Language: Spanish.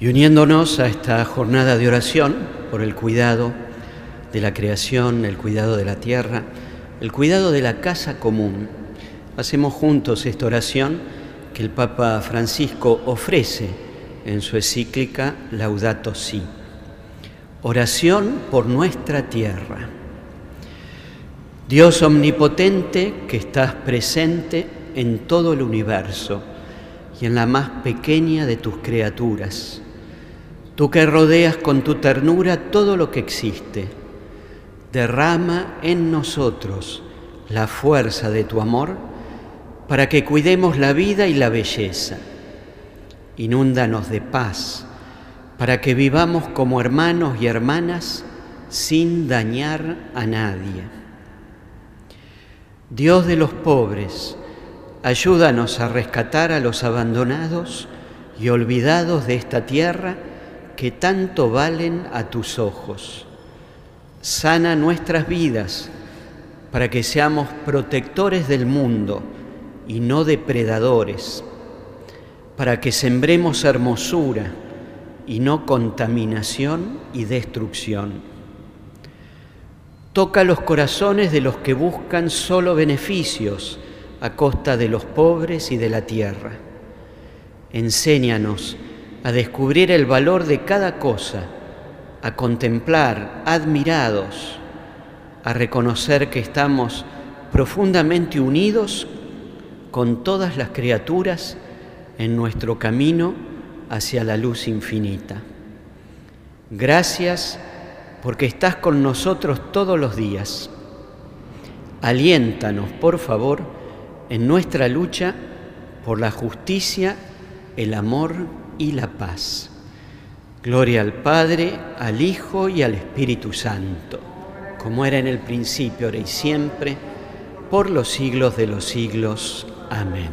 Y uniéndonos a esta jornada de oración por el cuidado de la creación, el cuidado de la tierra, el cuidado de la casa común, hacemos juntos esta oración que el Papa Francisco ofrece en su encíclica Laudato Si. Oración por nuestra tierra. Dios omnipotente que estás presente en todo el universo y en la más pequeña de tus criaturas. Tú que rodeas con tu ternura todo lo que existe, derrama en nosotros la fuerza de tu amor para que cuidemos la vida y la belleza. Inúndanos de paz para que vivamos como hermanos y hermanas sin dañar a nadie. Dios de los pobres, ayúdanos a rescatar a los abandonados y olvidados de esta tierra que tanto valen a tus ojos. Sana nuestras vidas para que seamos protectores del mundo y no depredadores, para que sembremos hermosura y no contaminación y destrucción. Toca los corazones de los que buscan solo beneficios a costa de los pobres y de la tierra. Enséñanos a descubrir el valor de cada cosa, a contemplar admirados, a reconocer que estamos profundamente unidos con todas las criaturas en nuestro camino hacia la luz infinita. Gracias porque estás con nosotros todos los días. Aliéntanos, por favor, en nuestra lucha por la justicia, el amor y la paz. Gloria al Padre, al Hijo y al Espíritu Santo, como era en el principio, ahora y siempre, por los siglos de los siglos. Amén.